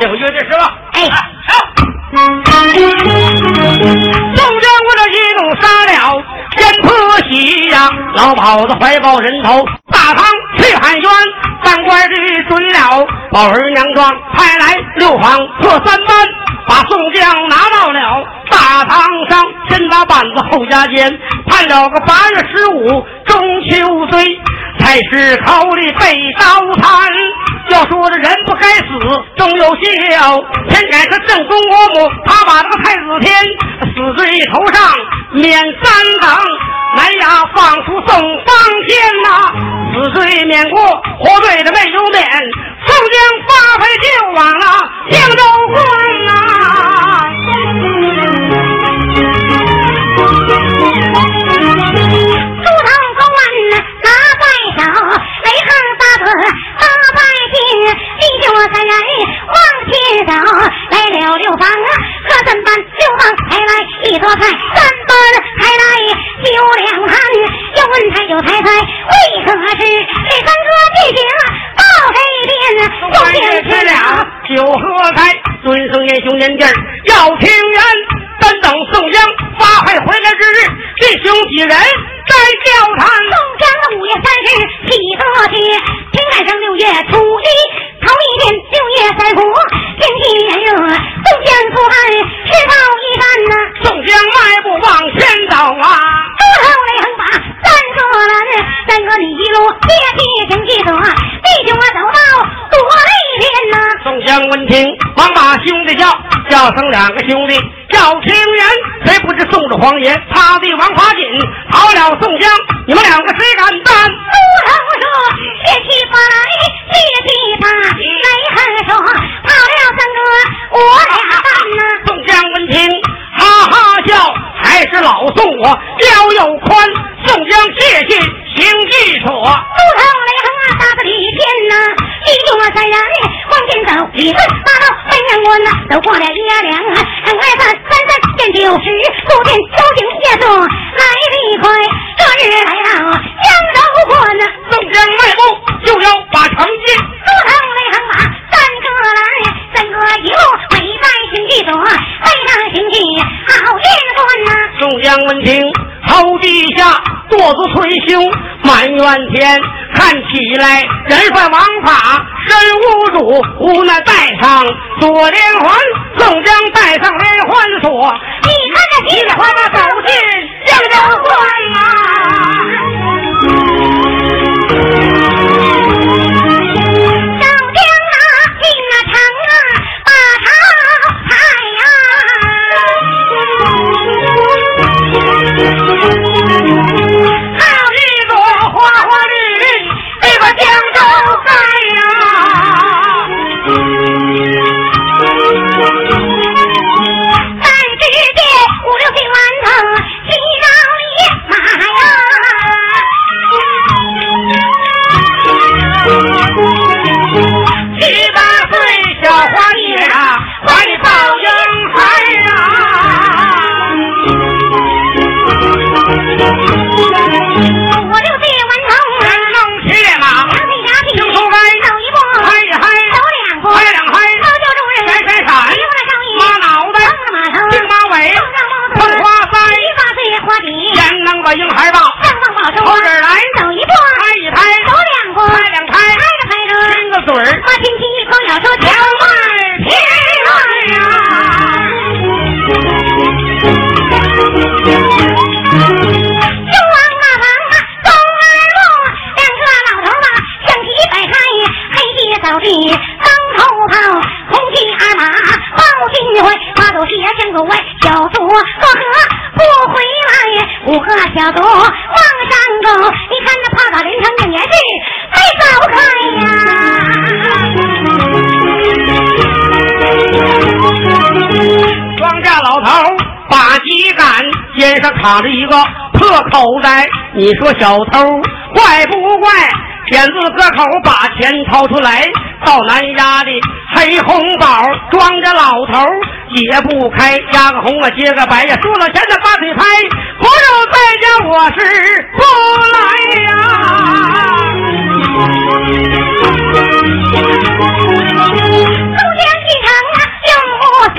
这个乐队是吧？哎，好。宋江我这一怒杀了天婆喜呀，老鸨子怀抱人头，大堂去喊冤，当官的准了宝儿娘庄，派来六房破三班，把宋江拿到了大堂上，先打板子后加鞭，判了个八月十五中秋岁，太师口里被刀砍。要说这人不该死，终有孝。天改是正宫嬷母，他把这个太子天死罪头上免三等。来呀，放出宋方天呐，死罪免过，活罪的没有免。宋江发配就往了江州关呐。子八拜进，弟兄三人往前走，来了六房和三班，六房才来一桌菜，三班才来酒两坛，要问菜就抬菜，为何事这三哥弟兄到这边？宋江吃了酒喝开，尊圣爷兄年弟要情缘，单等宋江发配回来之日，弟兄几人该交谈。宋江的五月三十喜得节，天赶上六月初一，头一天六月三伏，天气炎热，宋江出汗，赤到一干呐。宋江迈步往前走啊，猪头雷横把三个人，三个你一路接替请记者，弟兄我走到多累天呐。宋江闻听，忙把兄弟叫，叫声两个兄弟。不知送着皇爷，他的王法锦逃了宋江，你们两个谁敢担？猪头说接替不来，接替他，雷横说跑了三哥我俩担呐。宋江闻听，哈哈笑，还是老宋我腰又宽。宋江谢谢行计所，猪头雷横啊，打个李天呐，弟兄三人往前走，一顺八道奔阳关呐，走过了月亮，二三三三见酒时，不见交警谢送来得快，这日来到江州关呐，宋江迈步就要把城进。猪头雷横马三个来，三个一路美在行记所，背上行记好运关呐。宋江闻听，头地下跺足捶胸，埋怨天。看起来人犯王法，身无主，无奈带上锁连环。宋江带上连环锁，你看这噼里啪啦走进江州关呐、打的一个破口袋你说小偷坏不坏骗子割口把钱掏出来到南丫的黑红宝装着老头解不开压个红我接个白呀输了钱的把嘴拍不如在家我是不来呀。东见进城啊用不死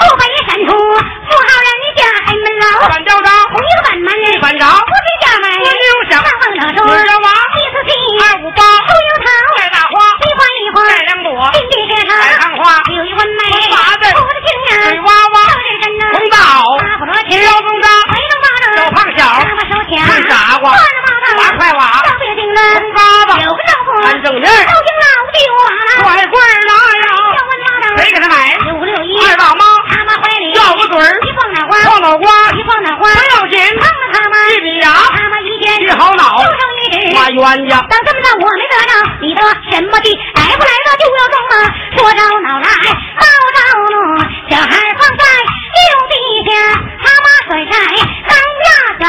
路北省出富豪人板交扎，红一个板门；一板着，不是家门。二六小，大风筝；四交八，七四七；二五八，后油桃；带大花，梨花一花；带两朵，金鸡舌头；海棠花，有一弯眉；风把子，胡青呀；水娃娃，小脸真呐；红大袄，大不罗；铁腰松扎，回头毛；小胖小。子，把手掐；是傻瓜，八块瓦；小不点呐，红巴巴；有个老婆，三正脸，高兴老的花；穿一褂来。一放脑瓜，一放脑瓜，不要紧，碰了他吗，一比牙，他妈一天一好脑就剩一只。妈冤家。当这么着，我没得着，你得什么地？来不来的就要中啊！说着脑来，闹着怒，小孩放在六地下，他妈甩在当架上。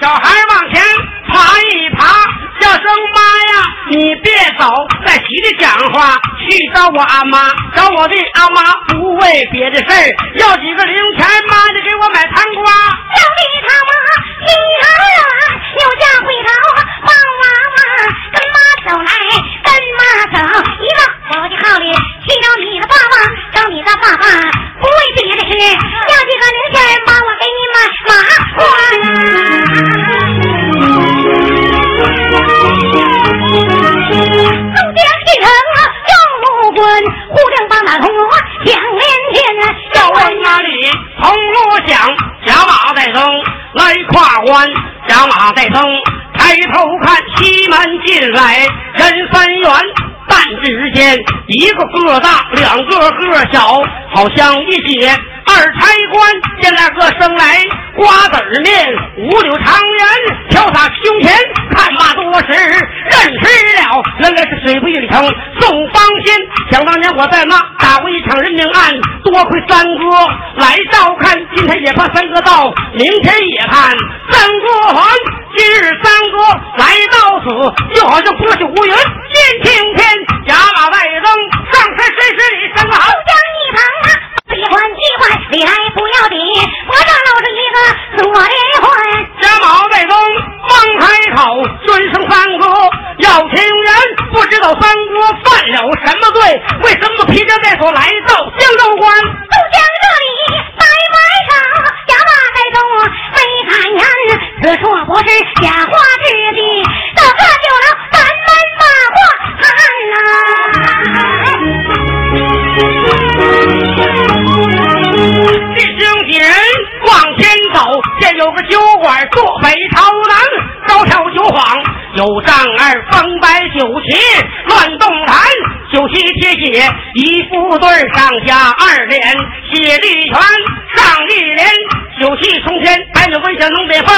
小孩往前爬一爬，叫声妈呀！你别走，在急着讲话，去找我阿妈，找我的阿妈，不为别的事儿，要几个零钱，妈就给我买糖瓜。叫你他妈你儿啊，有家小，好像一姐二差官，见那个生来瓜子面，五柳长圆，潇洒胸前，看罢多时认识了，原来是水不应城宋方仙。想当年我在那打过一场人命案，多亏三哥来照看，今天也盼三哥到，明天也盼三哥还。今日三哥来到此，就好像波起无云见青天，甲马有丈二风摆酒旗乱动弹，酒旗贴写一副对儿上下二联，写一拳上一联，酒气冲天，白鸟文响能北凤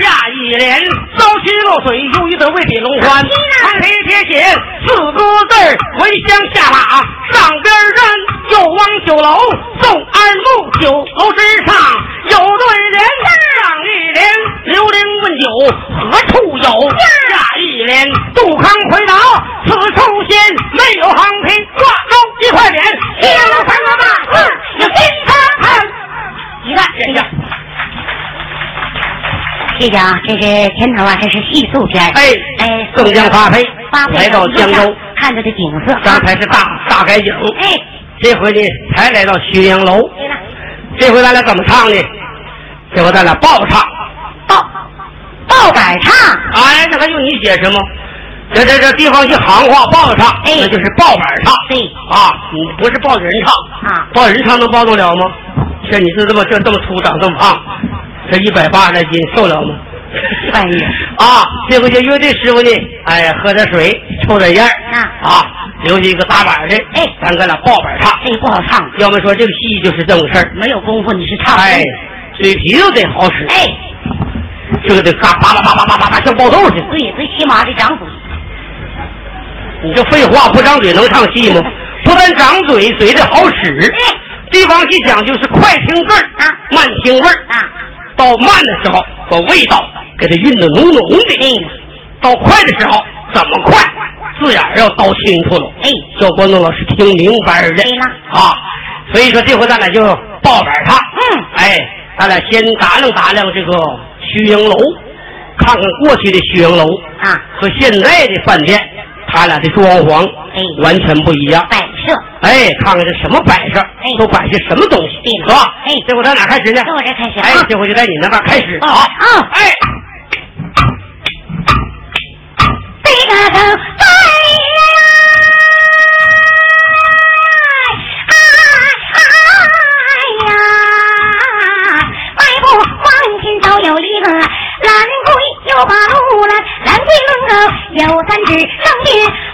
下一联，烧须落水，忧郁的为比龙欢，旁贴贴写四个字儿回乡下马，上边站又往酒楼送二木，酒楼之上有对联，上一联。刘伶问酒何处有，下一联。杜康回答此处仙，没有横批挂钩一块匾，写了三个大字有金汤看，一个谢谢。谢谢啊，这是前头啊，这是细素片。儿哎哎，宋江发配发配来到江州，看着这景色啊，刚才是大大改景，哎，这回呢才来到浔阳楼，这回咱俩怎么唱呢？这回咱俩爆唱。报报板唱，哎，那还用你解释吗？这这这地方一行话报唱，哎。那就是报板唱。对。啊，你不是抱着人唱。啊。抱人唱能抱得了吗？像你就这么这这么粗长这么胖，这一百八十来斤受了吗？哎呀。啊，这回这乐队师傅呢，哎，喝点水，抽点烟儿啊。啊，留下一个打板的，哎。咱哥俩报板唱。哎不好唱，要么说这个戏就是这么个事儿，没有功夫你是唱。哎动，嘴皮子得好使，哎，这个得嘎叭叭叭叭叭叭叭像爆豆似的。对，最起码得长嘴，你这废话不张嘴能唱戏吗？不但长嘴，嘴得好使。哎地方戏讲究是快听字儿啊慢听味儿。啊，到慢的时候，把味道给它运得浓浓的；对了，到快的时候，怎么快，字眼儿要倒清楚了。哎，叫观众老师听明白了。对了啊，所以说这回咱俩就报板唱。嗯哎，咱俩先打量打量这个浔阳楼，看看过去的浔阳楼啊，和现在的饭店，他俩的装潢哎。完全不一样。摆设，哎，看看这什么摆设，哎。都摆些什么东西，对是吧？哎。这回咱哪开始呢？从我这开始。哎啊，这回就在你那边开始。哦啊哦。哎，个蓝龟又把路拦，蓝龟门个有三只上边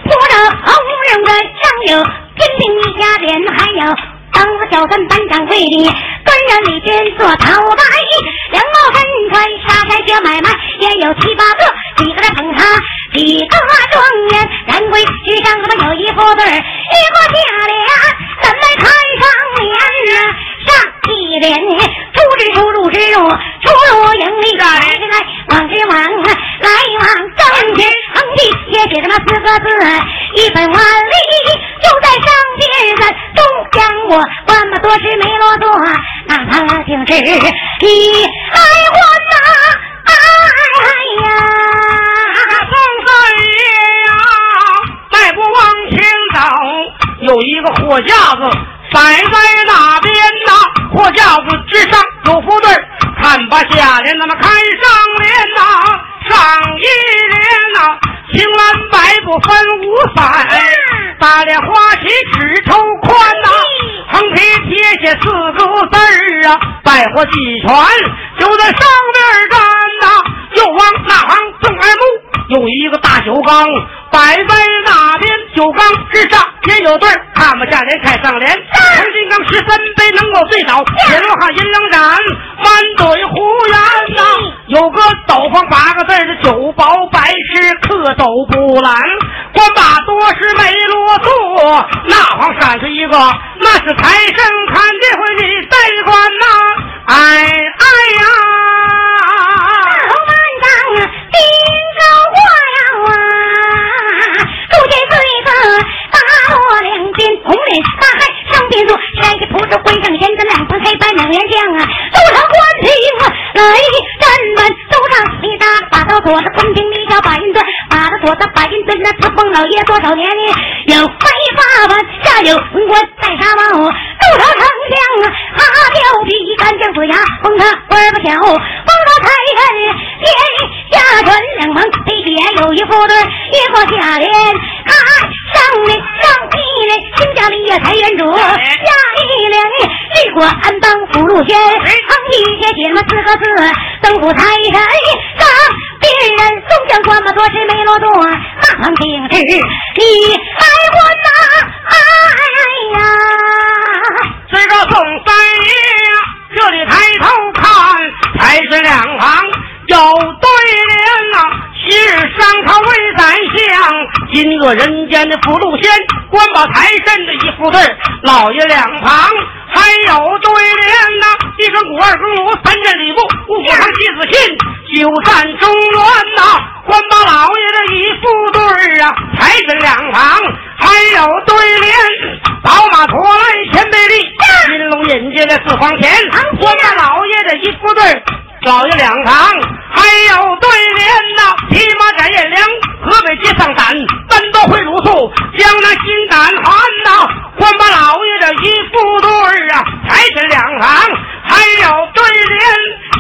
拖着红人的上有金兵一家店，还有当个小三班掌柜的官人里边做头戴，两帽分穿沙山小买卖也有七八个，几个来捧他几个状元，蓝龟之上他妈有一副对儿，一副下联。四个字，一本万利就在上边咱东江我万么多时没落座，那他竟是你来还呐，哎呀，宋三爷呀，再不往前走，有一个货架子摆在那边呐，货架子之上有副对看把下联，咱们看上联呐，上一联呐，青蓝白不分五彩。大莲花旗尺头宽呐，横批贴写四个字儿啊，百花齐全就在上边站呐。又往那旁正二目有一个大酒缸摆在那边，酒缸之上也有对儿，看不下联开上联，黄金刚十三杯能够醉倒，铁罗汉银两盏满嘴胡言呐。有个斗方八个字的酒保白痴可都不拦，官把多是没落座，那行闪出一个，那是财神，看这回你得官呐，哎哎呀！红脸大汉上边坐，山下铺着灰上人的两旁黑白两员将啊，都上官平啊，来战门都上你打把刀左着官平，你叫把银盾，把他左的把银盾，那自封老爷多少年呢？有白发碗，下有文官戴纱帽，都朝丞相啊，哈调皮干将子牙，封他官儿不小，封他才人天。下船两旁飞也有一副对，一副下联，看上联上一联，新家立业财源主；下一联，立国安邦福禄轩。旁一些写么四个字，登府财神上别人宋江官嘛多是没落座，那旁定是你来还呐！哎呀，这个宋三爷呀，这里抬头看，才是两旁。有对联呐，昔日商朝为宰相，今个人间的福禄仙，官保财神的一副对老爷两旁。还有对联呐，一声鼓二更锣，三阵吕布，五虎堂七子信，九战中原呐，官保老爷的一副对啊，财神两旁。还有对联，宝马驮来前辈立，金龙引进的四方田，官保老爷的一副对。老爷两旁还有对联呐，骑马斩颜良，河北街上胆，单刀会鲁肃，江南心胆寒呐。官把老爷的一副对儿啊，财神两旁还有对联，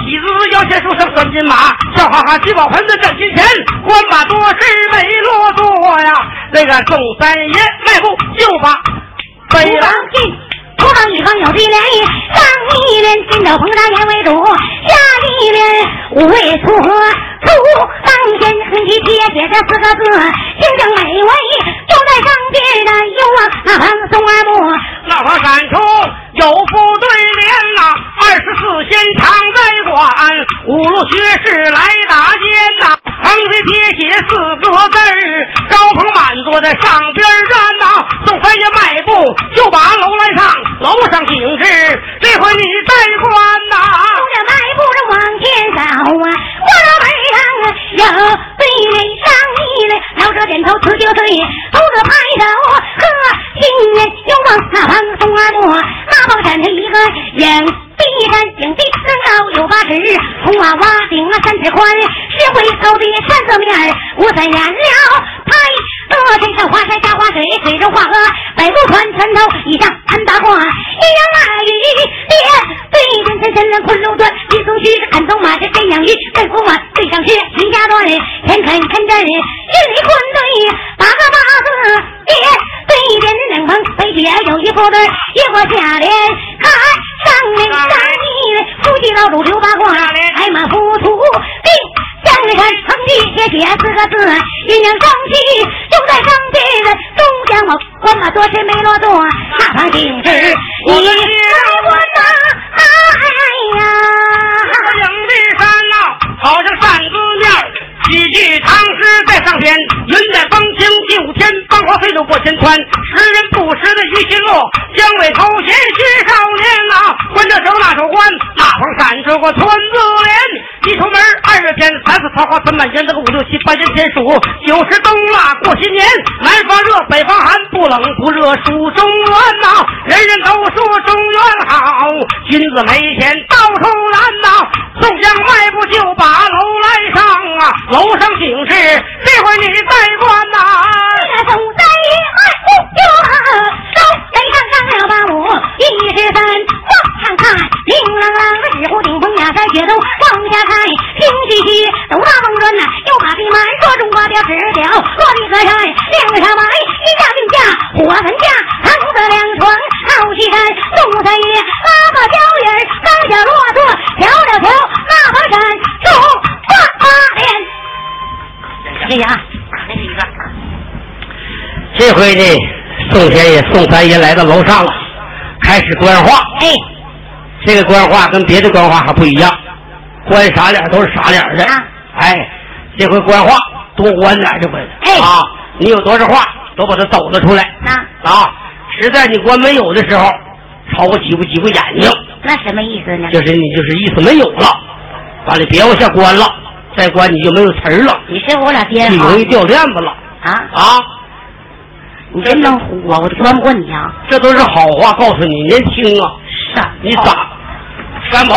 喜滋滋腰间束上拴金马，笑哈哈聚宝盆子挣金钱，官把多事没落座呀。那个宋三爷迈步就把北狼进。头上一方有对联，上一联金斗捧大言为主，下一联五味出河出当先，横批贴写这四个字，形象美味，就在上边的有啊，那旁松二木，那旁闪出。有副对联呐，二十四仙常在管，五路学士来打尖呐，横批贴写四个字儿，高朋满座在上边站呐，宋三爷迈步就把楼来上。楼上景致，这回你在官呐！我这迈步着往前走啊，我这门有对人上一联，老者点头辞旧岁，猴子拍手呵，新年又往那旁松儿过，那旁站着一个影。壁山井地三高有八尺，红瓦瓦顶啊三尺宽，石灰高低三色面儿，五彩颜料拍。河身上花山下花水，水中画河，百步船船头一张潘大褂，一阳二鱼连对阵前神人昆仑断，一松须看走马是真养鱼，跟驸马对上是徐家段，天肯天真云坤对八个八字连对阵两旁北边有一副对，一个下联看上联。三年，夫妻老主刘八卦，海马浮屠定江山，横批写写四个字，阴阳双气东在人中，我官么多，谁没落座？那怕钉子，你爱我吗？哎呀，影壁山呐，好像扇子面。几句唐诗在上边，云在风清第五天，芳华飞渡过千川，时人不识的于心落，江尾头衔学少年呐、关着手那手关，大伙闪出个村子连，一出门二月天，三四桃花春满园，这个五六七八年天数，九十冬腊过新年，南方热，北方寒，不冷不热数中原呐、人人都说中原好，君子没钱到处难呐、宋江迈步就把楼来上啊。楼上请示，这回你在官呐。这宋三爷迈步就走，北上上了八五一十三，往上看，铃啷啷的纸糊顶峰压山雪洞往下看，听嘻嘻，都大风转呐，又把地满说中国表指表，落地河山亮上白，一架并架火盆架，横着两床好戏看，宋三爷拉个脚印儿，刚脚骆驼瞧了瞧那盘山，中八八连。谢谢啊，那是一个。这回呢，宋先爷、宋三爷来到楼上了，开始官话。哎，这个官话跟别的官话还不一样，官啥脸都是傻脸的。啊哎，这回官话多官点儿这回。哎啊，你有多少话都把它抖了出来。啊啊，实在你官没有的时候，朝我挤不挤不眼睛，那什么意思呢？就是你就是意思没有了，完了别往下关了，再关你就没有词儿了，你是我俩爹哈就容易掉链子了啊！啊。你真能唬我，我就关不过你啊！这都是好话，告诉你，年轻啊。是啊，你咋，三宝，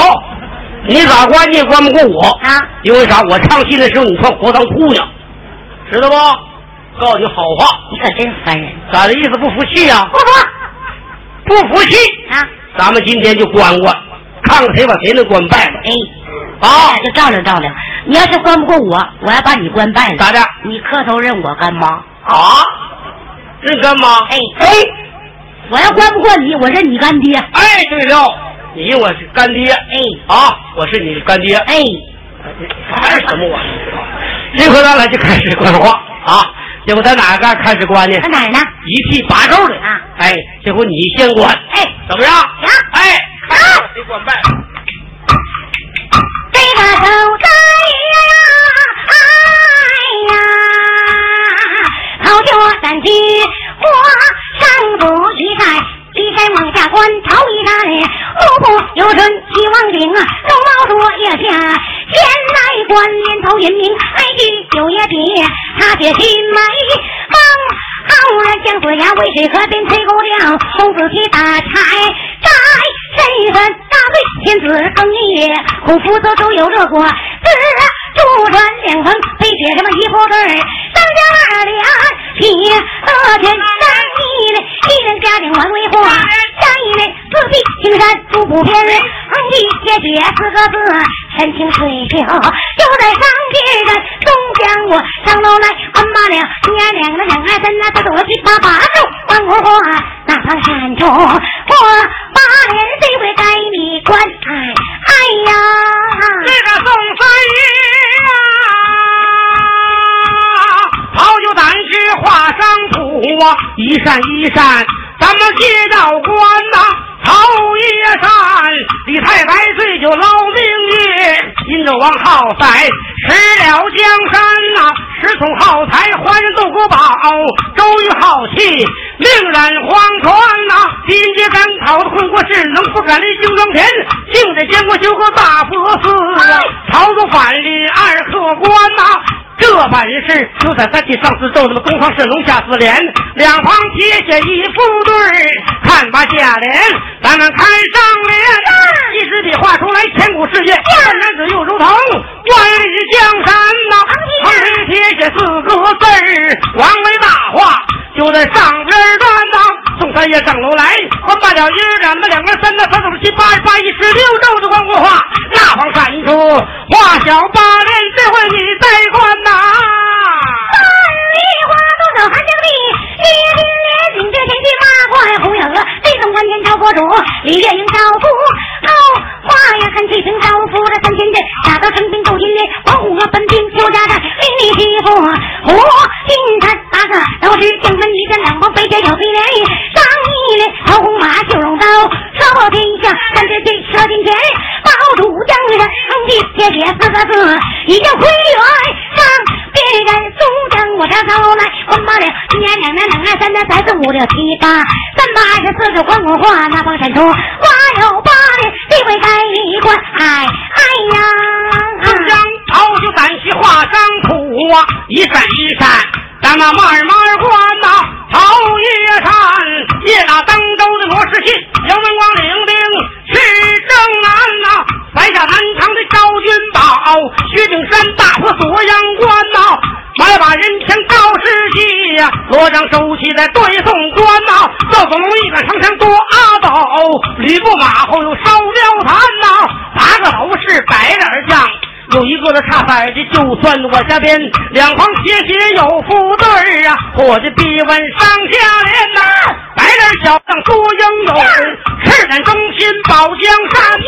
你咋关你也关不过我啊？因为啥？我唱戏的时候你穿活当姑娘，知道不？告诉你好话，你可真烦人！咋的意思？不服气呀、不 服不服气，啊！咱们今天就关关，看看谁把谁能关败了哎，啊哎！就照亮照亮。你要是关不过我，我要把你关败了。咋的？你磕头认我干妈。啊？认干妈？哎哎我要关不过你，我认你干爹。哎，对了，你我是干爹哎啊，我是你的干爹。哎，还是什么玩意儿？这回咱俩就开始关话啊！这回在哪个开始关呢？在哪儿呢？一气八咒的啊！哎，这回你先关，哎，怎么样？行哎，看看谁关败。水河边吹狗调，公子提打柴摘身份大队，天子更一月，孔夫子都有热果，自朱传两旁配写什么一副对儿，三家二两劈二天三一嘞，一人家庭完为祸，下一嘞四壁青山独不偏，横一写写四个字，山清水秀就在上街上，东江我上楼来关八两，娘两个两二三那这多七八八九万国花，那方山中我把脸这回该你关，哎哎呀。这个宋三爷啊，好酒胆识画上谱啊，一扇一扇，咱们接到官呐。头一扇，李太白醉酒捞明月，殷纣王好赛失了江山呐、石崇好才还人斗国宝，周瑜好气命染荒川呐、金节赶草的混国士，能不敢离京庄田，竟在监国修个大佛寺啊！曹操反临二客官呐、这本事就在三体上司奏那么东方神龙下四连，两旁贴写一副对儿，看把下联，咱们看上联，一支笔画出来千古事业，万男子又如同万里江山呐、旁边贴写四个字儿，王维大话就在上楼来，关罢了一两的两个三的三四七八十八一十六咒的关过话，那方闪出画小八连，这回你再关呐。三梨花多少含香地，一听连顶这前去马快胡有个北宋关前朝国主，李月英招夫，后花呀看七层招夫这三千阵，打到成兵斗金连，王虎啊本兵邱家寨，令你欺负胡金山八都是将分一阵，两旁飞天小飞连，上一连桃红马九龙刀，射天下三只箭射金钱，保主将人横地写写四个字，已经回原上。别人苏江我上头来，关八两，年两年两年三年三四五六七八，三八二十四个关公话，那帮山头花有八的地位该一关。哎哎呀，中将朝就单膝画上土啊，一闪一闪，咱那慢慢关呐，朝一山，夜打登州的罗士信，杨文广领兵去征南呐，摆下南唐的昭君宝，薛景山大破锁阳关呐。买把人枪高士气呀，罗章收起在对宋官呐。赵子龙一杆长枪夺阿斗，吕布马后又烧貂蝉呐。八个头是百人将，有一个的差板的，就算我下边两旁斜斜有副对啊。伙计必问上下联呐，白人小将多英勇，赤胆忠心保江山。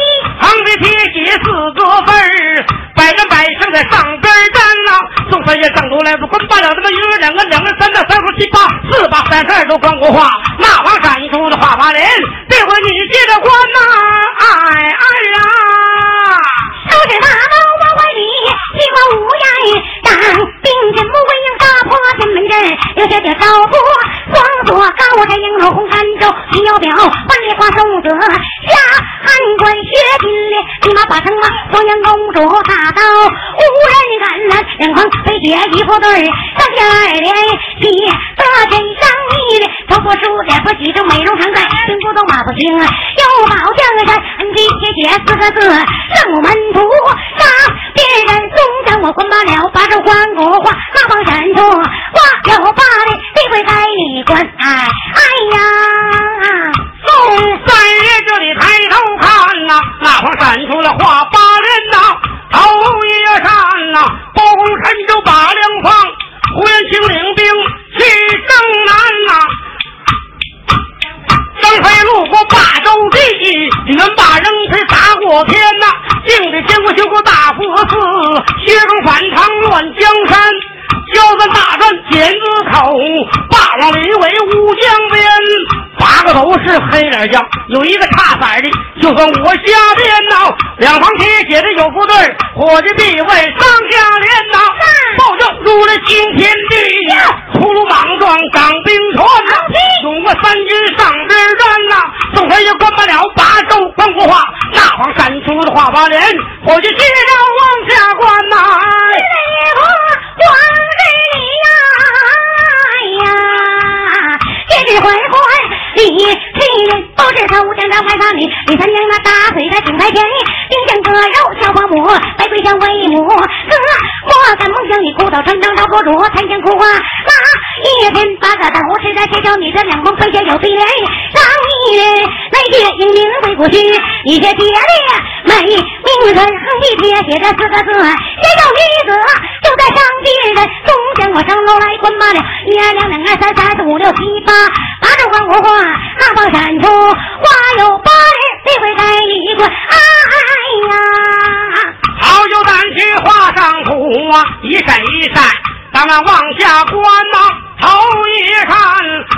旁边铁写四个字儿，百战百胜在上边站呐。宋三爷上头来，不关罢了，这个一个两个两个三个三个七八四八三十二都关过话，那王闪出的话八连，这回你接着关呐，哎哎呀，阵，留下的招呼，双锁高山迎楼红山州，金腰表万里花送子下汉官薛金莲，立马把城马双阳公主大刀无人敢拦，两旁飞姐一副对上下二连。起得真上一连，头破书脸不喜正美容常在，兵不动马不行，又保江山，恩吉铁血四个字圣门徒杀别人宋江我混罢了，把这关公话那帮闪出话有八的地位该你管，哎哎呀，宋三爷这里抬头看呐，那旁闪出了话八连呐，头一山呐，包公陈州把粮放，胡元清领兵去征南呐。张飞路过霸州地，你们把扔锤砸过天呐，敬的监国修个大佛寺，薛中反唐乱江山，交战大战剪子口，霸王李伟乌江边，八个都是黑脸将，有一个差色的，就算我瞎编呐，两旁铁写的有副对，伙计必问上下联呐，报正入了惊天地，出鲁莽撞掌兵船呐，勇过三军上边站呐，宋三爷关不了八州关国话，那旁闪出的画八连，伙计接着往下关呐。这是环环李七人都是头将张排他里，李三娘那大嘴的顶台前，丁香割肉小花母，白桂香为母，哥我敢梦想你哭倒船长找国主，参将哭花那一天八个都是在谁叫你这两旁飞下有对联，上一人那些英名为国师，一些铁烈美名人横一撇写着四个字，写有女子就在上地人，中将我上楼来关罢了，一二两两二三三四五六七八，八着关国话，那帮闪出花有八连，这回该一个，哎呀。好有胆去画上图啊，一闪一闪，咱们往下观呐、头一看，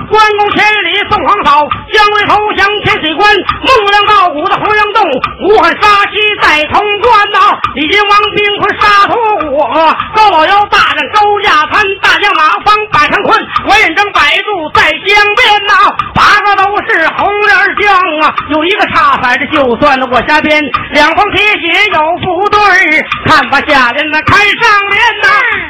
关公千里送黄嫂，姜维投降天水关，孟良道骨的洪阳洞，武汉杀妻在潼关呐、李靖王兵困沙土火，高老幺大战周亚滩，大将马方把长困，我眼睁摆渡在江边呐、八个都是红脸将啊，有一个差色的，就算了我下边，两方铁血有副对，看把下人那看上联呐、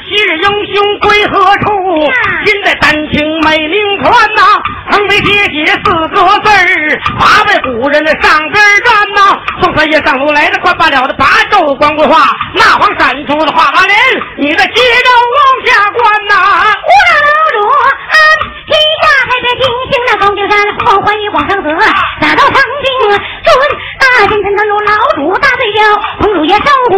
昔日英雄归何处？今在丹青美名传呐、横眉铁血四个字儿，八位古人的上边站呐、宋三爷上楼来了，关罢了的八州关国话，那黄闪出的话八连，你的接着往下关呐、无老楼主安天下，还在听信那高景山后欢喜往上走，打到长京准大金城登陆老主大醉酒，彭祖爷生活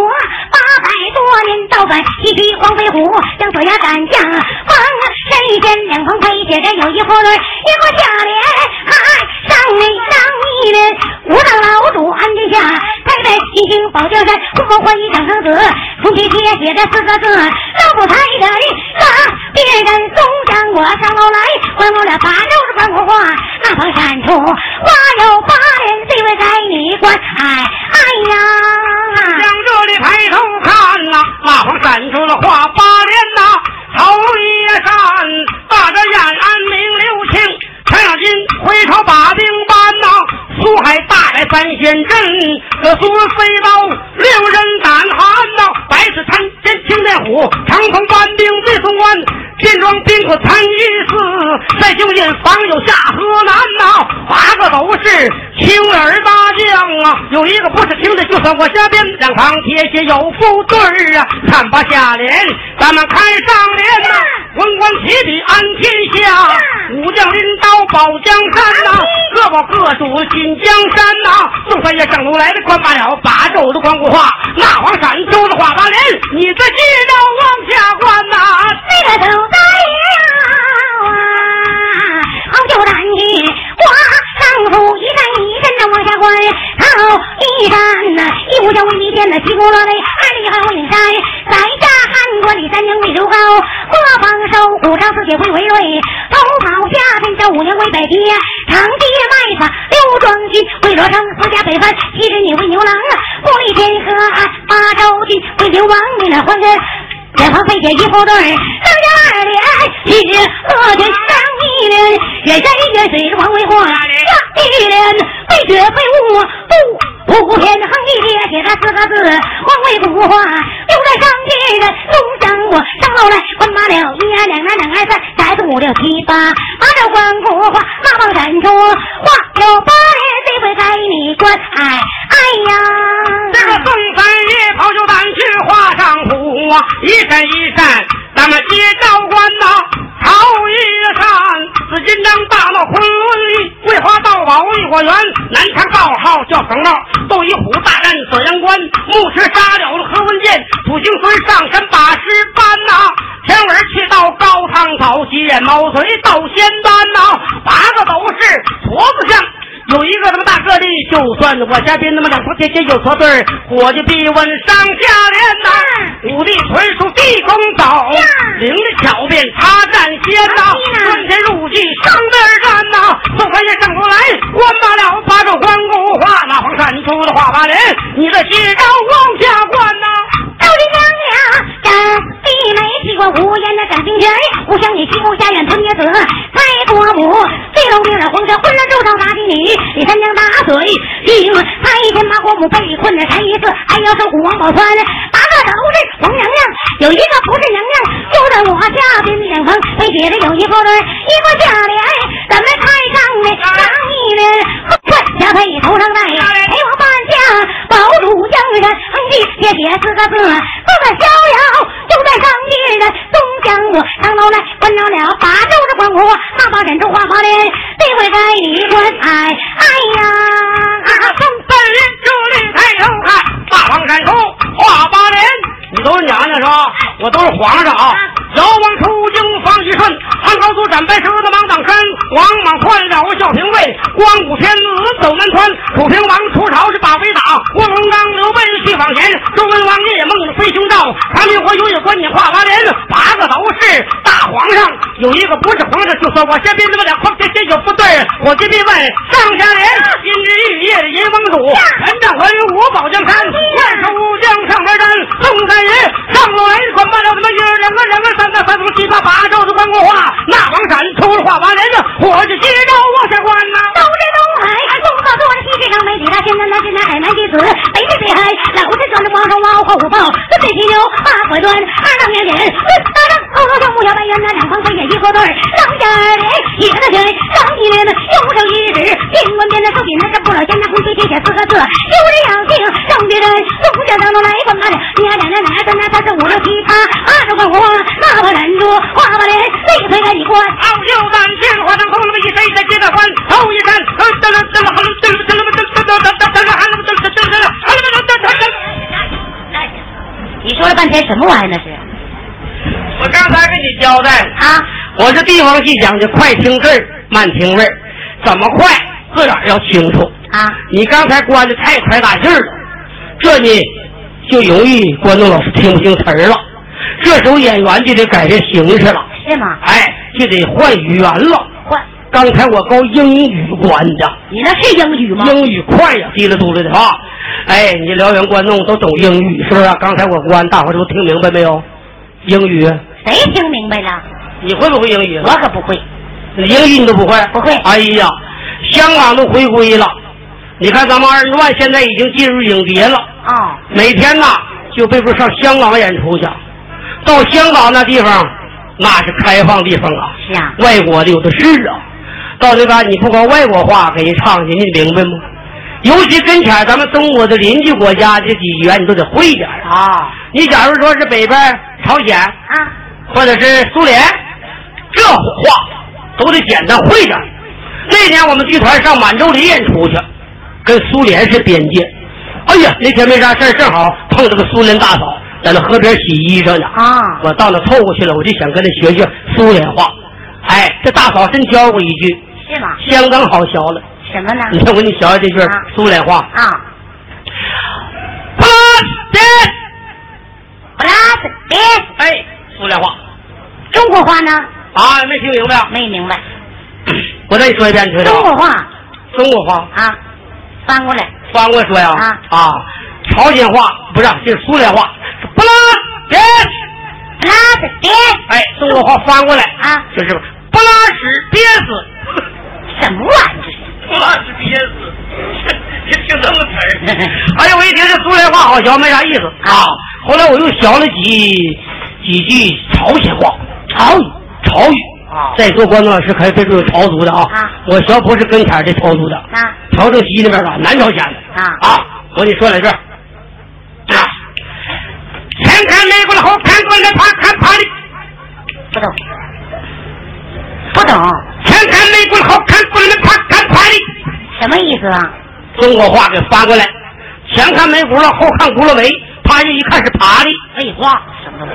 八百多年，倒反西去黄飞虎，将锁牙斩将方神仙两旁配写着有一副对，一副下联，嗨上内上一联，武当老主安天下，太在西京保江山，呼风唤雨长生子，红皮贴写着四个字，老不抬的人杀别人松将我上楼来，关我了把肉是关我话，那方闪出花有八连，这位该你管，哎哎呀！向这里抬头看呐，马蜂闪出了花，八连呐头一扇，把这眼安明刘青。程咬金回头把兵。呐，苏海大来三仙阵，可苏飞刀，令人胆寒呐。白子参见青面虎，长风班兵对潼关，金装兵可参御司，在九印防有下河南呐。八个都是青儿大将啊，有一个不是青的，就算我瞎编两旁铁血有副对儿啊。看把下联，咱们开上联呐。文官提笔安天下。武将拎刀保江山呐各保各主尽江山呐宋三爷上楼来了关八了把肘子光过胯那黄闪秋子画八帘你这是要往下关呐。你可走得了啊。好久难以忘那往下观，靠一山呐，一壶香为弥见了，七姑落泪，二里汉为引山，在下汉官李三娘为刘高，过方收，五朝四姐会为瑞，东跑下镇江五娘为北爹，长街卖茶六庄亲，为罗生私家北藩七日女为牛郎，不立天河汉八朝金，为刘王为了还根。远方飞雪一红队，当家二连，齐齐喝起上一连，越山越水王维花，一连，飞雪飞雾。不偏横一列，写他四个字，王为不花，留在上街人东乡我上楼来关马了，一二两二两二三，再四五六七八，八着关国话，那帮闪出话有八连，谁会该你关？哎哎呀，这个宋三爷跑就胆去画上虎啊，一闪一闪，咱们接招关呐，朝一山，紫金章大闹昆仑里，桂花道宝玉火园，南昌道号叫省道，斗一虎大战锁阳关，木石杀了了何文健，土行孙上山把尸搬呐，田文去到高汤早接毛遂到仙丹呐，八个都是矬子像。有一个那么大个的，就算我家边那么两头尖尖有错对儿，伙计必问上下联呐。武帝纯属地公走，灵的巧便他占先呐。顺天入地上边站呐，宋三爷上头来，关罢了八州关公画，那黄山出的话八连，你这接招往下灌呐。周林娘娘，这弟妹提过无言的掌心拳，不想你西宫下院吞捏子，蔡国母飞龙兵的红尘混了周朝大帝女，李三娘大嘴硬，太监马国母被困的才一次，还要守虎王宝钏，八个都是王娘娘，有一个不是娘娘，就在我下边两旁被写的有一副对，一副下联，咱们台上的上一联，冠下配头上戴，陪我半老路江人，横地也写四个字，自在逍遥，就在上一人。东江我上楼来，关着了，把周的关我，大把忍住花花脸，这会在你关哎，哎呀，啊，送本人这里太有看，大王山住花花脸。你都是娘娘是吧？我都是皇上啊！遥望出京方一顺，汉高祖斩白蛇的芒砀山，王莽换了小平卫，光武天子走南川，楚平王出朝是把围打，卧龙岗刘备去访贤，周文王夜梦飞熊照，唐明皇有也关你画八连，有一个不是皇上，就算我身边这么两筐这些有不对，我先别问上下联，金枝玉叶银翁主，人战文我保江山，万寿无疆上边山，宋三爷上楼来管罢了什么一二两个两个三个三四七八八州的关过话，那王闪出了画八连的，我就接着往下关呐。东是东海，东河多了西是上北，北大天南南是南海南是子，北是北海，老是转着王上王后虎豹，这北七牛八块砖，二当年脸，大当后头上木小白猿那两旁飞也一个对儿，上下联一个拳，上一联右手一指，边关边的手柄那是不老仙那红旗写四个字，有人要听上别人，东家当中来关马了，你俩两两两三三三四五六七八，二十关火，那么忍住画八连，这回该你关。好就单线画成空，那么一闪一闪接着关，后一闪，噔噔噔噔噔噔噔噔你说了半天什么玩意儿那是？我刚才跟你交代啊，我这地方戏讲究快听字慢听味怎么快自个儿要清楚啊。你刚才关的太快大劲了，这呢就容易观众老师听不清词儿了。这时候演员就得改变形式了，是吗？哎，就得换语言了。换，刚才我搞英语关的，你那是英语吗？英语快呀，滴了嘟噜的啊！哎，你辽源观众都懂英语是不是？刚才我关，大伙儿都听明白没有？英语，谁听明白了？你会不会英语？我可不会。英语你都不会？不会哎呀，香港都回归了，你看咱们二人转现在已经进入影碟了，哦，每天呐就被迫上香港演出去，到香港那地方那是开放地方啊，是啊，外国的有的是啊。到那边你不光外国话给人唱去，你明白吗？尤其跟前咱们中国的邻居国家这几语言你都得会点儿啊。哦，你假如说是北边朝鲜啊，或者是苏联，这话都得简单会点儿。那天我们剧团上满洲里演出去，跟苏联是边界。哎呀，那天没啥事儿正好碰着个苏联大嫂在那河边洗衣裳呢。啊，我到那凑过去了，我就想跟他学学苏联话。哎，这大嫂真教我一句，是吗？相当好学了。什么呢？你看我给你学学这句啊苏联话。啊，不拉布拉斯别，哎，苏联话中国话呢？啊，没听明白啊？没明白。我再说一遍，你听听。中国话中国话啊，翻过来。翻过来说呀。啊啊，朝鲜话不是，这是苏联话，是布拉别。布拉斯别，哎，中国话翻过来啊就是不拉屎憋死。什么玩意儿这是？布拉屎憋死，这听这么词儿。哎呀，我一听这苏联话好学，没啥意思啊。后来我又学了几几句朝鲜话，朝语，朝语。啊在座观众老师可别说有朝族的啊，啊我学不是跟前儿这朝族的，啊朝正西那边的南朝鲜的啊啊，我给你说两句啊。前看美国的，后看过来，他看他的。不懂，不懂，前看美国的，后看过来，怕看怕的。什么意思啊？中国话给翻过来，前看没轱辘，后看轱辘没，趴下一看是爬的废话，什么都没？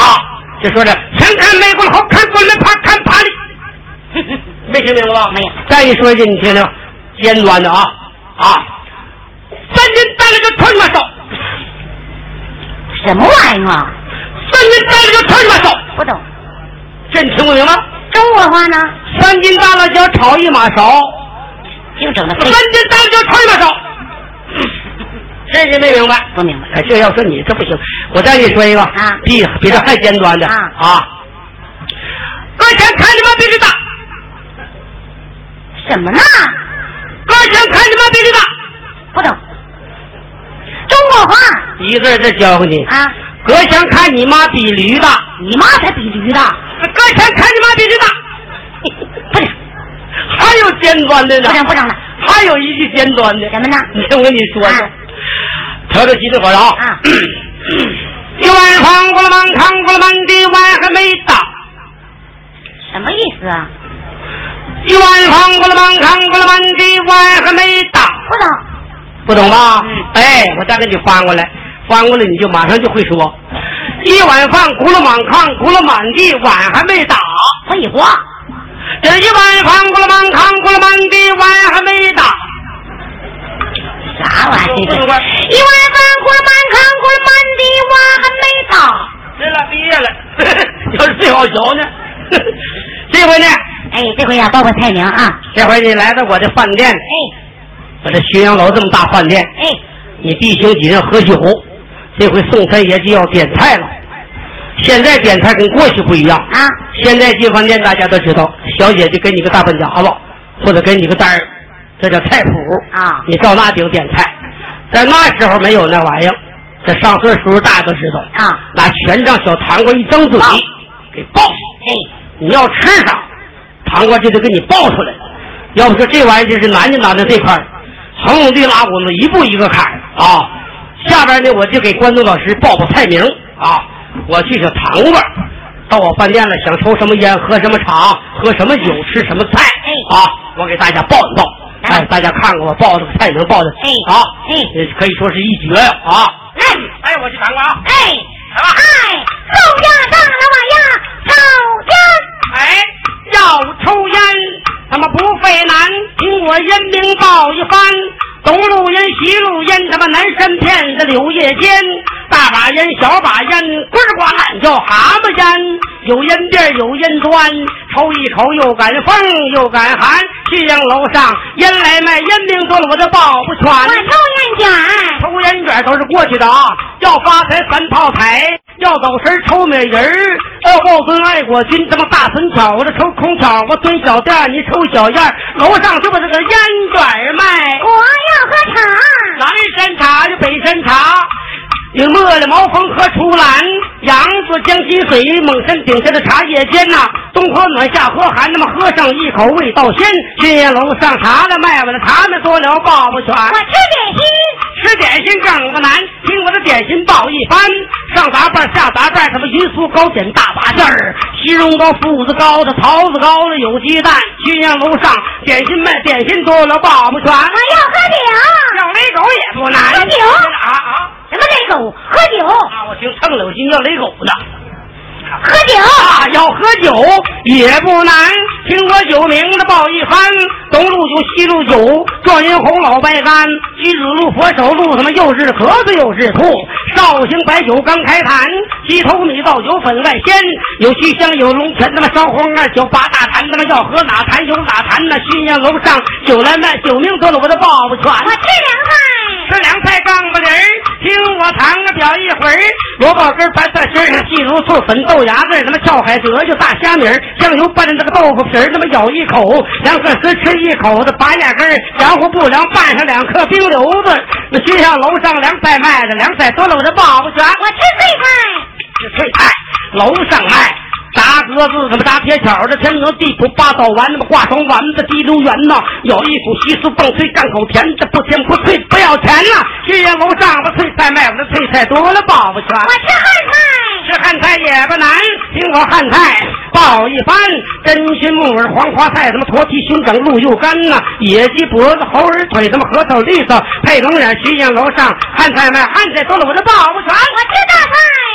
啊！就说这前看没轱辘，后看轱辘，爬看爬的，没听明白吧？没有。再一说一句，你听听，尖端的啊啊！三斤带了个穿你妈手，什么玩意儿啊？三斤带了个穿你妈手，不懂。这你听不明白？中国话呢？三斤大辣椒炒一马勺，净整的三，斤大辣椒炒一马勺，这人没明白。不明白。哎，这要说你这不行，我再给你说一个啊比比这还尖端的啊啊！搁前看你妈比你大，什么呢？搁前看你妈比你大，不懂。中国话一个字儿教给你。啊，搁前看你妈比驴大，你妈才比驴大。搁钱看你妈比驴大。不是，还有尖端的呢不，整不整了。还有一句尖端的，什么呢？你 听我跟你说说啊，调调急着会儿啊啊。一碗饭过了满炕过了满地碗还没打，什么意思啊？一碗饭过了满炕过了满地碗还没打。不懂。不懂吧？嗯哎，我再给你翻过来，翻过来你就马上就会说。一碗饭轱辘满炕，轱辘满地，碗还没打。废话。这一碗饭轱辘满炕，轱辘满地，碗还没打。啥玩意儿？一碗饭咕了满炕，咕了满地，碗还没打。对了，毕业了，要是最好学呢。这回呢，哎，这回呀，报个菜名啊。这回你来到我的饭店，哎我这浔阳楼这么大饭店，哎，你弟兄几人喝酒，这回宋三爷就要点菜了。现在点菜跟过去不一样啊，现在进饭店大家都知道，小姐就给你个大本夹子，或者给你个单儿，这叫菜谱啊你照那顶点菜。在那时候没有那玩意儿，这上岁数大都知道啊，拿权杖小糖瓜一张嘴啊，给爆。哎，你要吃啥，糖瓜就得给你爆出来。要不说这玩意儿就是南京南的这块儿，横垄地拉滚子一步一个坎儿啊。下边呢，我就给观众老师报报菜名啊。我去小糖瓜，到我饭店了，想抽什么烟，喝什么茶，喝什么酒，吃什么菜啊，我给大家报一报。哎，大家看看我报这个菜名报的哎啊，哎呃可以说是一绝呀啊。哎哎，我去尝尝啊。哎，哎，抽呀上了我呀，抽烟。哎，要抽烟，他妈不费难，听我烟名报一番。东路烟、西路烟，他妈南山片子柳叶尖，大把烟、小把烟，呱呱烂叫蛤蟆烟。有烟辫有烟砖，抽一口又敢风又敢寒。浔阳楼上烟来卖，烟饼多了我都报不全。我抽烟卷。抽烟卷都是过去的啊，要发财三炮台，要走神抽美人儿。二后尊爱国军，这么大孙巧，我这抽空巧，我蹲小店你抽小燕楼上就把这个烟卷卖。我要喝茶。南山茶就北山茶。有茉莉毛峰和出兰，扬子江西水，猛山顶下的茶叶间呐，冬喝暖夏喝寒，那么喝上一口味道鲜。熏烟楼上茶的卖完了，茶们多了报不全。我吃点心，吃点心更不难，听我的点心报一番。上杂拌下杂拌，什么鱼酥糕点大把件儿，西蓉糕、麸子糕的、桃子糕的有鸡蛋。熏烟楼上点心卖点心多了报不全。我要喝酒，要雷狗也不难。喝酒啊啊！什么雷狗？喝酒啊！我听蹭了，我心叫雷狗呢。喝酒啊！要喝酒也不难。听我酒名的报一番：东路酒，西路酒，状元红老白干，西子路佛手路，他妈又是盒子又是兔。绍兴白酒刚开坛，鸡头米倒酒粉外鲜，有西厢有龙泉，他妈烧黄二酒八大坛，他妈要喝哪坛有哪坛呢？熏烟楼上酒来卖，酒名得了我的报不全。我吃凉菜，吃凉菜杠不离儿，听我谈个表一回儿。萝卜根白菜心儿，细如醋粉豆芽子，他妈跳海蜇就大虾米儿，酱油拌的那个豆腐皮儿，他妈咬一口，凉可丝吃一口的拔牙根儿，凉乎不凉拌上两颗冰溜子。那学校楼上凉菜卖的，凉菜多了我这报不全。我吃脆菜，吃脆菜，楼上卖。炸鸽子，他妈炸铁锹的，天鹅地府八道丸，那么化妆丸子，滴溜圆呐，有一股稀酥蹦脆，干口甜的，不甜不脆，不要钱呐。去烟楼上把脆菜卖，我的脆菜多了报不全。我吃汉菜，吃汉菜也不难，听我汉菜报一番：真心木耳、黄花菜，什么驼蹄、胸掌、鹿肉干呐，野鸡脖子、猴儿腿，什么核桃、栗子，配龙眼。去烟楼上汉菜卖，汉菜多了我这报不全。我吃大菜，吃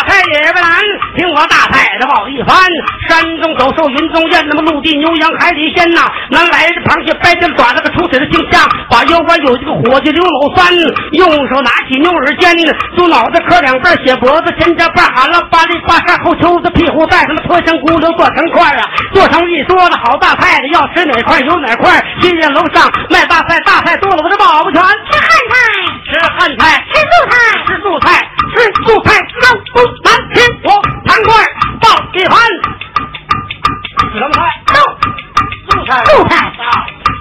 大菜也不难，听我大菜的报。一番，山中走兽，云中雁，那么陆地牛羊，海里鲜呐。南来的螃蟹，白天抓那个出水的青虾，把腰关有一个伙计刘老三，用手拿起牛耳尖，猪脑袋磕两半，血脖子前加半，喊了八里八沙后丘子屁股带什么脱成骨头做成块啊，做成一桌子好大菜的，要吃哪块有哪块。新店楼上卖大菜，大菜多了我这保不全。吃汉菜，吃汉菜，吃素菜，吃素菜，吃素菜，难不难？听我盘块报一盘。什么菜？豆菜，素菜，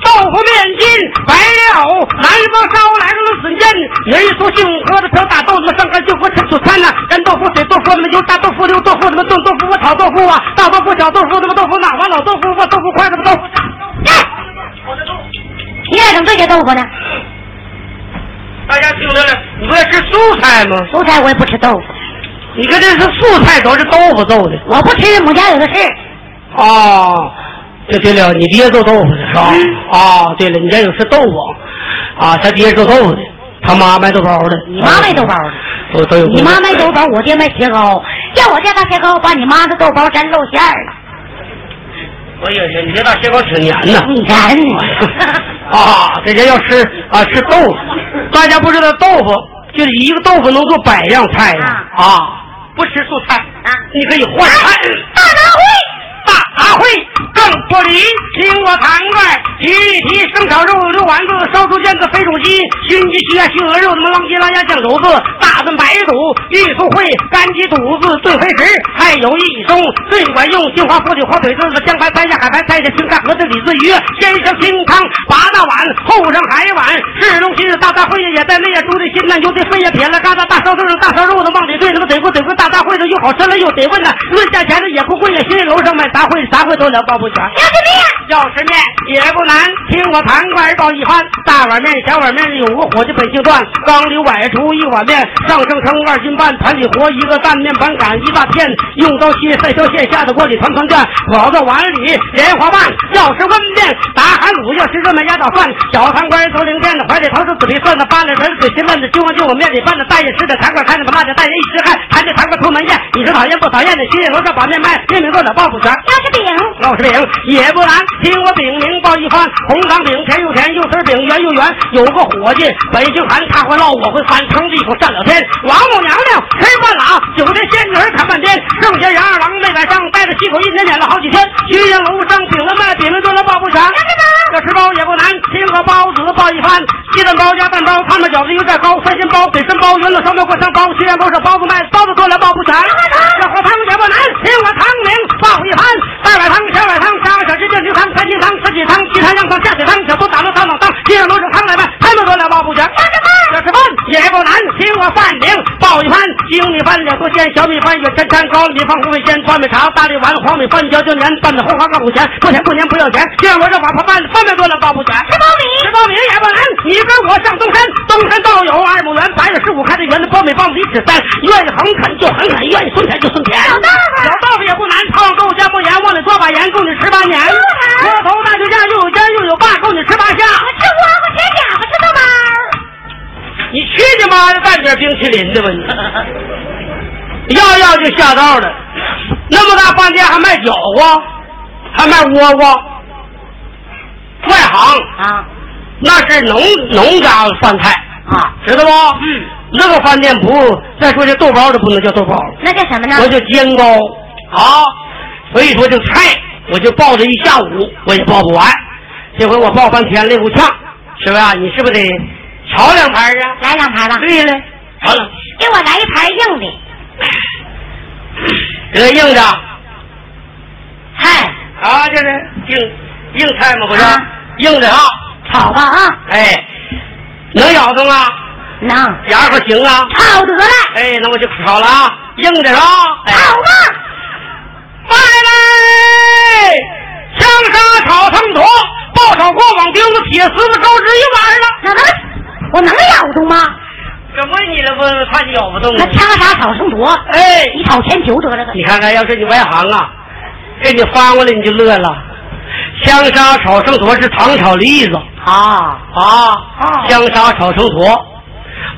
豆腐面筋，白料，南方烧来个笋尖，人一说姓何的瓢大豆子，上干就喝吃素餐呢，干豆腐、水豆腐，什么油炸豆腐、溜豆腐，什么炖豆腐、我炒豆腐啊，大豆腐、小豆腐，什么豆腐脑啊，老豆腐我豆腐块，什么豆腐炸豆腐。你爱整这些豆腐呢？大家听着了，你不要吃素菜吗？素菜我也不吃豆腐，你看这是素菜，都是豆腐做的。我不吃，母家有的是。哦，这对了，你爹做豆腐的是吧？啊，对了，你家有吃豆腐啊？他爹做豆腐的，他妈卖豆包的。你妈卖豆包的，都都有。你妈卖豆包，我爹卖切糕。要我家大切糕，把你妈的豆包粘露馅儿了。哎呀呀，你这大切糕挺黏呐。你看，啊，这人要吃啊吃豆腐，大家不知道豆腐就是一个豆腐能做百样菜呀。啊！不吃素菜。啊。你可以换菜。大杂烩，大杂烩更不离，听我谈怪，提一提生炒肉、溜丸子、烧猪腱子、肥肚鸡、熏鸡、熏鸭、熏鹅肉，什么狼鸡、狼鸭、酱肘子、大炖白肚、玉兔烩、干鸡肚子、炖肥食，还有一种最管用，金华火腿、火腿炖子、香白菜下海白菜下青菜和这李子鱼，先上清汤八大碗，后上海碗，是龙旗的大大烩也在内呀，猪的心呐，牛的肺呀，撇了疙瘩，大烧肉的大烧肉的往里炖，什么得过得过大大烩的又好吃了又得问呢，论价钱的也不贵呀，新楼上买杂烩杂烩都了包不全。要吃面，要吃面也不难，听我盘块报一番。大碗面、小碗面有个伙计本姓段，缸里崴出一碗面，上升成二斤半，盘里活一个蛋面板擀一大片，用刀切赛条线下的锅里团团转，跑到碗里莲花瓣。要吃温面，打寒卤；要吃热面压倒饭。小汤官头领面的，怀里头是紫皮蒜的，八里人嘴心嫩的，就往就我面里拌的，大爷吃的坛块看着辣的，大爷一吃汗，盘着坛块出门宴。你说讨厌不讨厌的？心里楼上把面卖，面饼做的报不全。要吃饼，要吃饼也不难，听我饼名报一番。红糖饼甜又甜，又丝饼圆又圆。有个伙计本姓韩，他会烙，我会翻，撑着一口上了天。王母娘娘吃半拉，九天仙女儿看半天。剩下杨二郎没赶上，带着七口一天撵了好几天。徐阳楼上饼了卖，饼名做了报不全。要吃包，也不难，听个包子报一番。鸡蛋包鸭蛋包，他们饺子油再高，三鲜包、北参包、圆子烧麦过香包，西安包是包子卖，包子炖了包不全。这喝汤也不难，听我汤名报一盘，大碗汤、小碗汤、三个小鸡炖鸡汤、三鸡汤、四季汤、鸡汤、羊汤、下水汤、小肚打了汤汤汤，鸡上卤煮汤来吧，他们做了包不全。这吃饭也不难，请我饭名爆一盘，精米饭两多鲜，小米饭月天天高，米饭不味鲜，端米茶大力丸，黄米饭浇椒黏，拌的红花干不钱，不钱不年不要钱，今我这瓦破拌饭面多了包不全。吃苞米，吃苞米也不难，你跟我上东山，东山道有二亩园，八月十五开的园子，苞米棒子一尺三，愿意横啃就横啃，愿意孙田就孙田。有豆腐有豆腐也不难，汤够加不盐，往里多把盐，够你吃八年。窝头大酒家又有尖又有把，够你吃八下。我吃窝瓜，吃饺子，吃豆包。你去你妈的，干点冰淇淋的吧你！要要就下道了，那么大饭店还卖饺子，还卖窝瓜，外行啊那是农农家饭菜，啊，知道不？嗯，那个饭店不，再说这豆包都不能叫豆包了，那叫什么呢？那叫煎糕啊。所以说就菜我就抱着一下午，我也抱不完。这回我抱半天累够呛，是吧？你是不是得炒两盘啊？来两盘吧，对了，好了，给我来一盘硬的。这个硬的嗨，啊，这是硬硬菜吗？不是、啊硬的啊。炒吧啊，哎，能咬动啊？能牙可行啊？炒得了，哎，那我就炒了啊，硬的是吧？哎，炒吧。香沙炒成坨，爆炒过网钉子，铁丝子钩直一碗了。那能，我能咬动吗？这问你了不？怕你咬不动啊？那枪杀炒成坨，哎，一炒钱九得了个。你看看，要是你外行啊，给你翻过来你就乐了。香沙炒成坨是糖炒栗子啊啊，啊香沙炒成坨，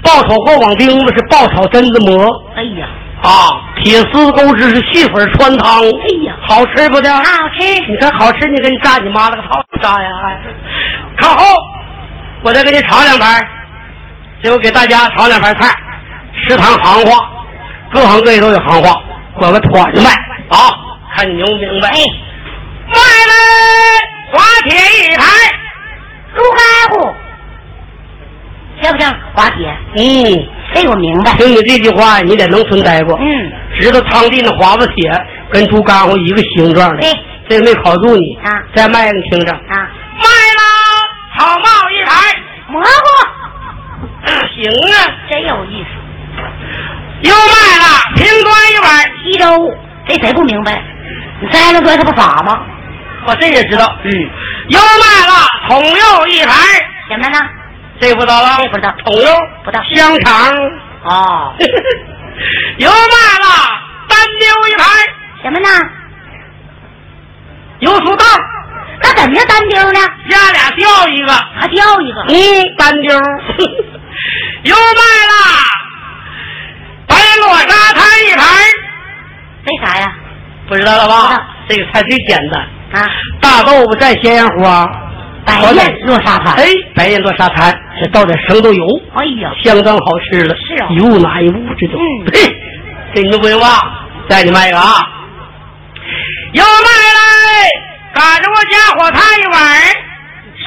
爆炒过网钉子是爆炒榛子馍哎呀，啊，铁丝钩织是细粉穿汤，哎呀，好吃不的？好吃。你看好吃，你给你炸你妈了个操炸呀！哎靠后，我再给你炒两盘，最后给大家炒两盘菜，食堂行话，各行各业都有行话，管个团子卖啊，看你明不明白？哎，卖了，滑铁一排，猪开户，行不行？滑铁，嗯，这我明白。听你这句话，你在农村待过，嗯，知道汤地那华子铁跟猪肝乎一个形状的，对这没考住你啊再卖你听着，啊，卖了，草帽一排。蘑菇 行啊，真有意思。又卖了平端一碗，西周，这谁不明白？你摘了哥，这不傻吗？我这也知道。嗯，又卖了桶又一盘，什么呢？这不知道了？这不知道筒柚不知道香肠。哦，又卖了单丢一盘，什么呢？油酥蛋那怎么叫单丢呢？加俩掉一个。还掉一个。嗯，单丢。又卖了白落沙滩一盘，为啥呀？不知道了吧？这个菜最简单，啊，大豆腐蘸咸盐花，白燕落沙滩。哎，白燕落沙滩，这倒点生豆油，哎呀，相当好吃了。是啊一物拿一物，这种。嗯嘿，这你们不用忘，再你卖一个啊。又卖来，赶着我家火炭一碗，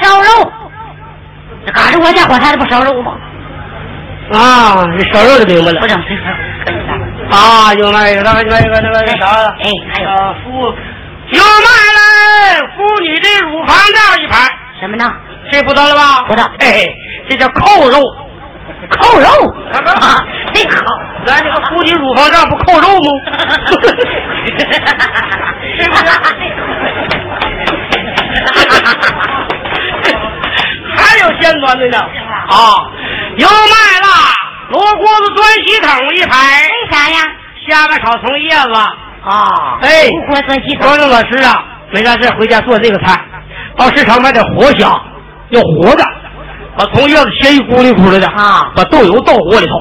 烧肉，这赶着我家火炭，这不烧肉吗？啊，这烧肉就明白了？啊，又卖一个，那个那个那个那啥？哎还有啊，妇又卖来妇女的乳房罩一盘，什么呢？这不知道了吧？不知道哎，这叫扣肉。扣肉啊啊，这好。咱这个妇女乳房上不扣肉吗？还有尖端的呢啊！又卖了罗锅子端洗桶一排，为啥呀？虾米炒葱叶子。啊，哎罗锅端洗高正老师啊，没啥事回家做这个菜，到市场买点活虾，要活的，把葱叶子切一咕哩咕哩的啊把豆油倒锅里头，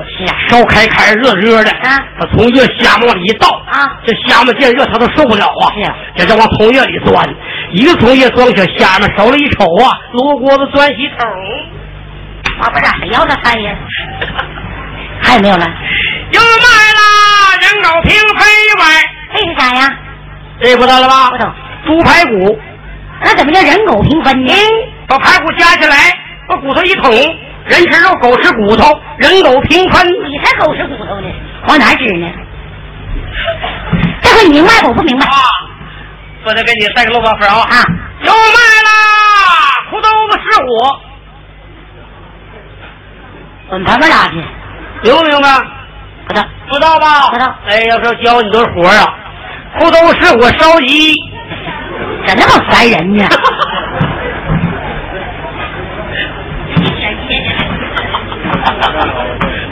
烧开开热热的啊把葱叶虾米往里一倒啊这虾们见热它都受不了啊，这就往葱叶里钻，一个葱叶装小虾们，熟了一瞅啊，罗锅子钻洗桶，啊，不是还要这菜呀？还有没有了？又卖了人狗平分一碗，这是啥呀？这不知道了吧？不懂。猪排骨。那怎么叫人狗平分呢？嗯，把排骨夹起来，把骨头一捅，人吃肉，狗吃骨头，人狗平分。你才狗吃骨头呢，往哪指呢？这回你明白我不明白？啊，昨天给你塞个漏八分啊！啊，有卖啦，裤兜子失火，滚他妈哪去？明不明白？不知道，知道吧？知道。哎，要说教你多活啊，裤兜失火烧急，怎那么烦人呢？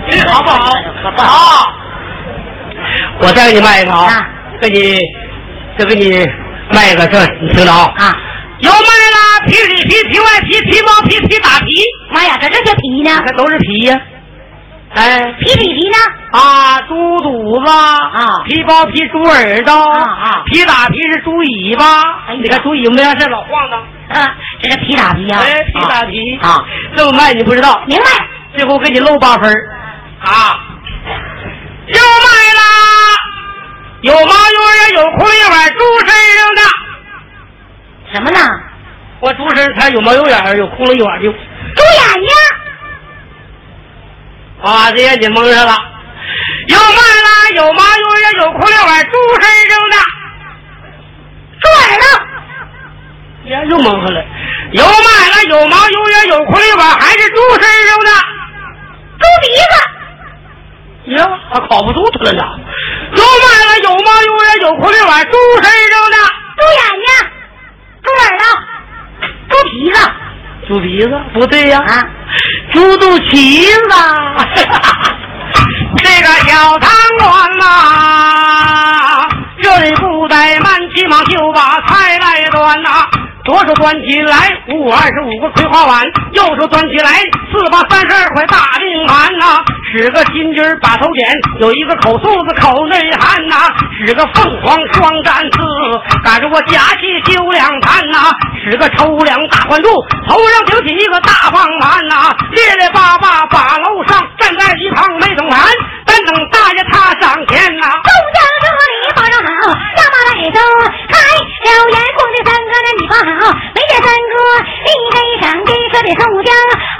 这 好不好？不好好。我再给你卖一个啊啊，给你，再给你卖一个，这你听着啊。啊，有卖啦，皮里皮、皮外皮、皮毛皮、皮打皮，妈呀，这这些皮呢？这都是皮呀。哎，皮里皮呢？啊，猪肚子啊皮包皮猪耳朵啊啊皮打皮是猪尾巴。哎呀你看猪尾巴这老晃荡。啊，这是皮打皮呀、哎，皮打皮啊，这么卖你不知道。明白？最后给你漏八分儿啊！又卖啦，有毛有人有窟窿眼，猪身上的。什么呢？我猪身它有毛有眼，有窟窿一碗就猪眼睛。啊这眼睛蒙上了。有卖啦，有毛有人有窟窿眼，猪身上的。猪耳朵。呀，又蒙上了。有卖了，有毛有眼有窟窿眼，还是猪身上的。猪鼻子。呀，他靠不住他了呢。有卖了，有毛有眼有窟窿眼，猪身上的。猪眼睛。猪耳朵。猪皮子。猪鼻子不对呀、啊，猪肚脐子。这个小汤馆呐、这里不怠慢，急忙就把菜来端呐、左手端起来五二十五个葵花碗，右手端起来四八三十二块大使个金军把头点，有一个口素子口内含呐、使个凤凰双战刺，赶着我夹气修两坛呐、使个抽两大环柱，头上顶起一个大方盘呐、咧咧巴巴把楼上站在一旁没等完，单等大爷他上前呐、众将这里保证好，下马来走开了眼，过的三哥，那你放好，没这三哥立给上给说的宋江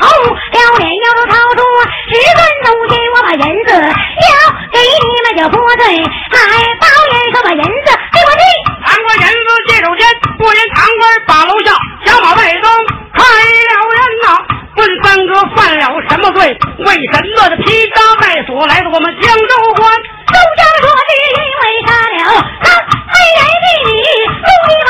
红了脸，要都掏出十分东西，我把银子交给你们就不对，还包银说把银子给我递，堂官银子借手间，不言堂官把楼下小马外灯开了人呐、问三哥犯了什么罪？为什么这披枷带锁来到我们江州关？周江说是因为杀了他黑人弟弟陆一马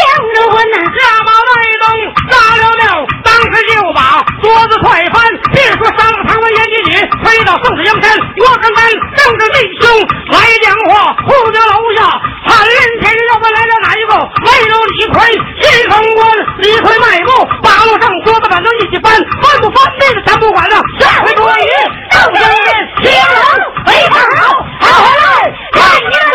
江州关呐。下马带灯杀了庙，当时就把桌子快翻！别说上了唐的燕京里，推到宋的江山。我跟咱正是弟兄来讲话，呼家楼下喊人前，要问来了哪一个？没有李逵，西城关李逵迈步，八路上桌子板都一起翻，翻不翻那个咱不管了，下回注意。倒贴！黑棒头，好好来，看！